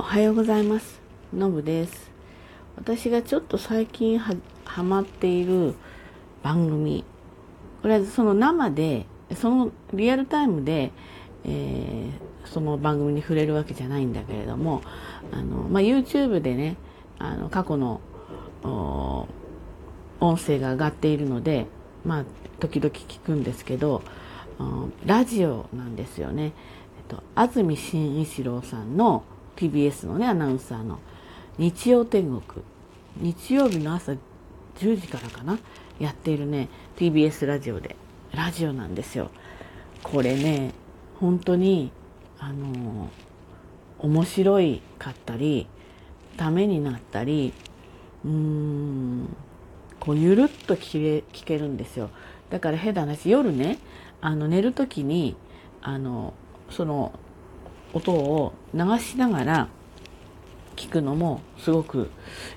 おはようございます。のぶです。私がちょっと最近はハマっている番組。これはその生でそのリアルタイムで、えー、その番組に触れるわけじゃないんだけれどもあの、まあ、YouTube でねあの過去の音声が上がっているのでまあ時々聞くんですけどラジオなんですよね、えっと、安住紳一郎さんの TBS のねアナウンサーの。日曜天国。日曜日の朝10時からかな。やっているね TBS ラジオで。ラジオなんですよ。これね本当にあの面白いかったりためになったりうーんこうゆるっと聞け聞けるんですよ。だから変な話夜ねあの寝る時にあのその音を流しながら聞くのもすごく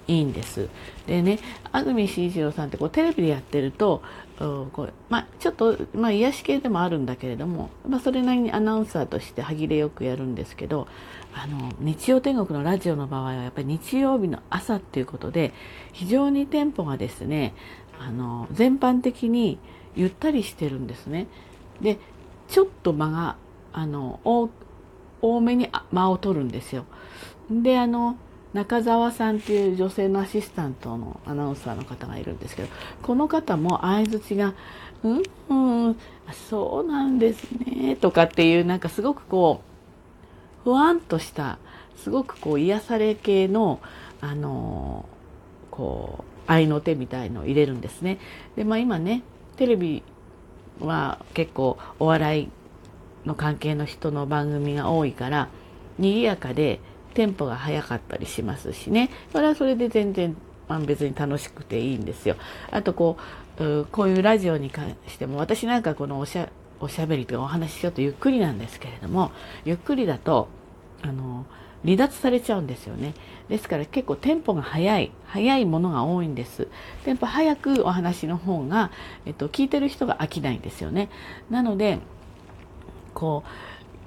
いいんです。でね、安住紳一郎さんってこうテレビでやってると、こうまあ、ちょっと、まあ、癒し系でもあるんだけれども、まあ、それなりにアナウンサーとして歯切れよくやるんですけど、あの、日曜天国のラジオの場合はやっぱり日曜日の朝っていうことで、非常にテンポがですね、あの、全般的にゆったりしてるんですね。で、ちょっと間が、あの、多めに間を取るんですよ。で、あの、中澤さんっていう女性のアシスタントのアナウンサーの方がいるんですけど、この方も相づちが、うん、うん、そうなんですね、とかっていう、なんかすごくこう、ふわんとした、すごくこう癒され系の、あの、こう、愛の手みたいのを入れるんですね。で、まあ今ね、テレビは結構お笑いの関係の人の番組が多いから、賑やかでテンポが速かったりしますしね。それはそれで全然、まあ、別に楽しくていいんですよ。あとこう、こういうラジオに関しても、私なんかこのおしゃ、おしゃべりというかお話ししようとゆっくりなんですけれども、ゆっくりだと、あの、離脱されちゃうんですよね。ですから結構テンポが速い、速いものが多いんです。テンポ早くお話の方が、えっと、聞いてる人が飽きないんですよね。なので、こ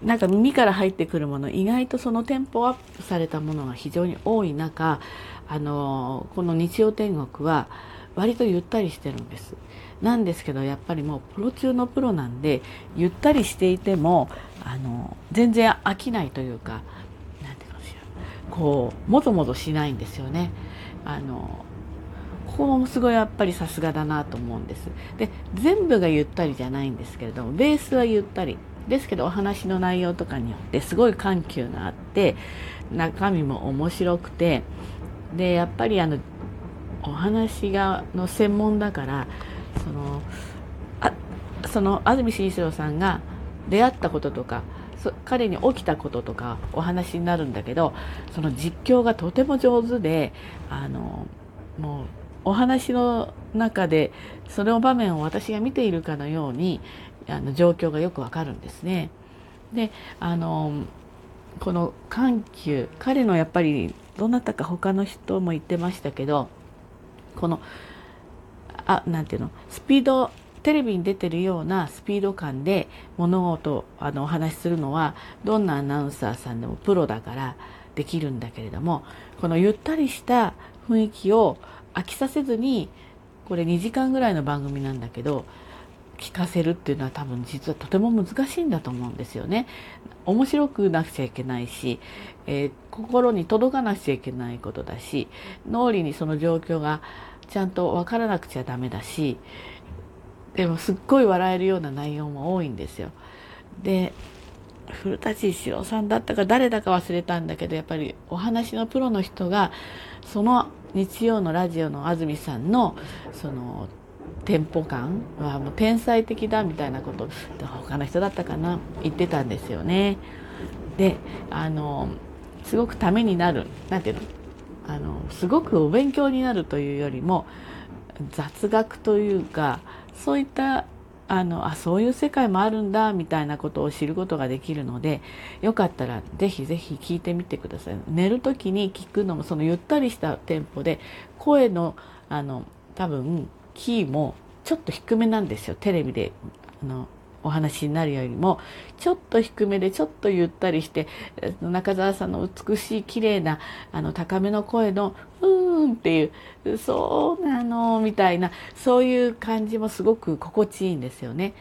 うなんか耳から入ってくるもの意外とそのテンポアップされたものが非常に多い中あのこの日曜天国は割とゆったりしてるんです。なんですけどやっぱりもうプロ中のプロなんでゆったりしていてもあの全然飽きないというか何て言うかしらこうもぞもぞしないんですよね。あのここもすごいやっぱりさすがだなと思うんです。で全部がゆったりじゃないんですけれどもベースはゆったり。ですけどお話の内容とかによってすごい緩急があって中身も面白くてでやっぱりあのお話がの専門だからそのあその安住紳一郎さんが出会ったこととか彼に起きたこととかお話になるんだけどその実況がとても上手であのもうお話の中でその場面を私が見ているかのようにあの状況がよくわかるんですね。であのこの緩急彼のやっぱりどなたか他の人も言ってましたけどこのあなていうのスピードテレビに出てるようなスピード感で物事あのお話しするのはどんなアナウンサーさんでもプロだからできるんだけれどもこのゆったりした雰囲気を飽きさせずにこれ2時間ぐらいの番組なんだけど聞かせるっていうのは多分実はとても難しいんだと思うんですよね。面白くなくちゃいけないし、えー、心に届かなくちゃいけないことだし、脳裏にその状況がちゃんと分からなくちゃダメだし、でもすっごい笑えるような内容も多いんですよ。で、古舘一郎さんだったか誰だか忘れたんだけど、やっぱりお話のプロの人が、その日曜のラジオの安住さんの、その、テンポ感はもう天才的だみたいなこと他の人だったかな言ってたんですよね。であのすごくためになる何ていうのあのすごくお勉強になるというよりも雑学というかそういったあのあそういう世界もあるんだみたいなことを知ることができるのでよかったらぜひぜひ聞いてみてください寝る時に聞くのもそのゆったりしたテンポで声のあの多分キーもちょっと低めなんですよテレビであのお話になるよりもちょっと低めでちょっとゆったりして中澤さんの美しい綺麗なあの高めの声の「うーん」っていう「そうなの」みたいなそういう感じもすごく心地いいんですよね。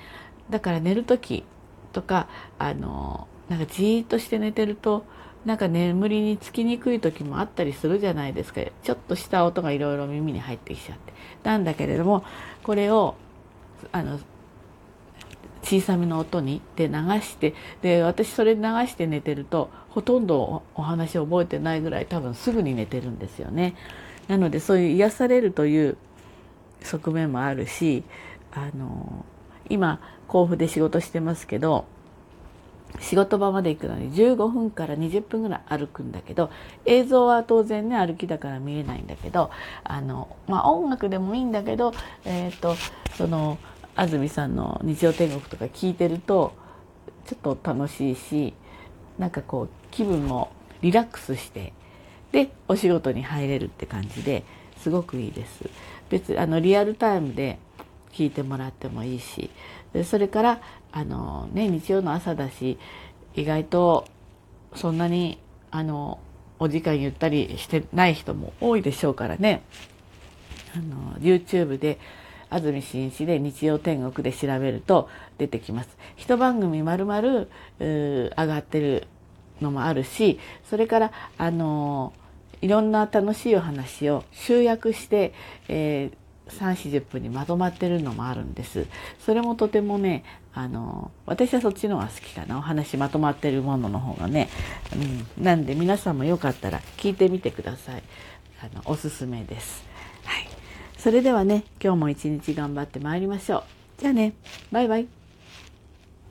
だから寝る時とかあのなんかじーっとして寝てるとなんか眠りにつきにくい時もあったりするじゃないですかちょっとした音がいろいろ耳に入ってきちゃってなんだけれどもこれをあの小さめの音にで流してで私それ流して寝てるとほとんどお話を覚えてないぐらい多分すぐに寝てるんですよね。なのでそういう癒されるという側面もあるしあの今甲府で仕事してますけど仕事場まで行くのに15分から20分ぐらい歩くんだけど映像は当然ね歩きだから見えないんだけどあの、まあ、音楽でもいいんだけど、えーと、その安住さんの「日曜天国」とか聞いてるとちょっと楽しいしなんかこう気分もリラックスしてでお仕事に入れるって感じですごくいいです。別あのリアルタイムで聞いてもらってもいいしそれからあの、ね、日曜の朝だし意外とそんなにあのお時間ゆったりしてない人も多いでしょうからねあの YouTube で安住紳一で日曜天国で調べると出てきます。一番組まるまる上がってるのもあるしそれからあのいろんな楽しいお話を集約して、えー3、40分にまとまってるのもあるんです。それもとてもね、あの、私はそっちの方が好きかな。お話まとまってるものの方がね。うん。なんで皆さんもよかったら聞いてみてください。あの、おすすめです。はい。それではね、今日も一日頑張ってまいりましょう。じゃあね、バイバイ。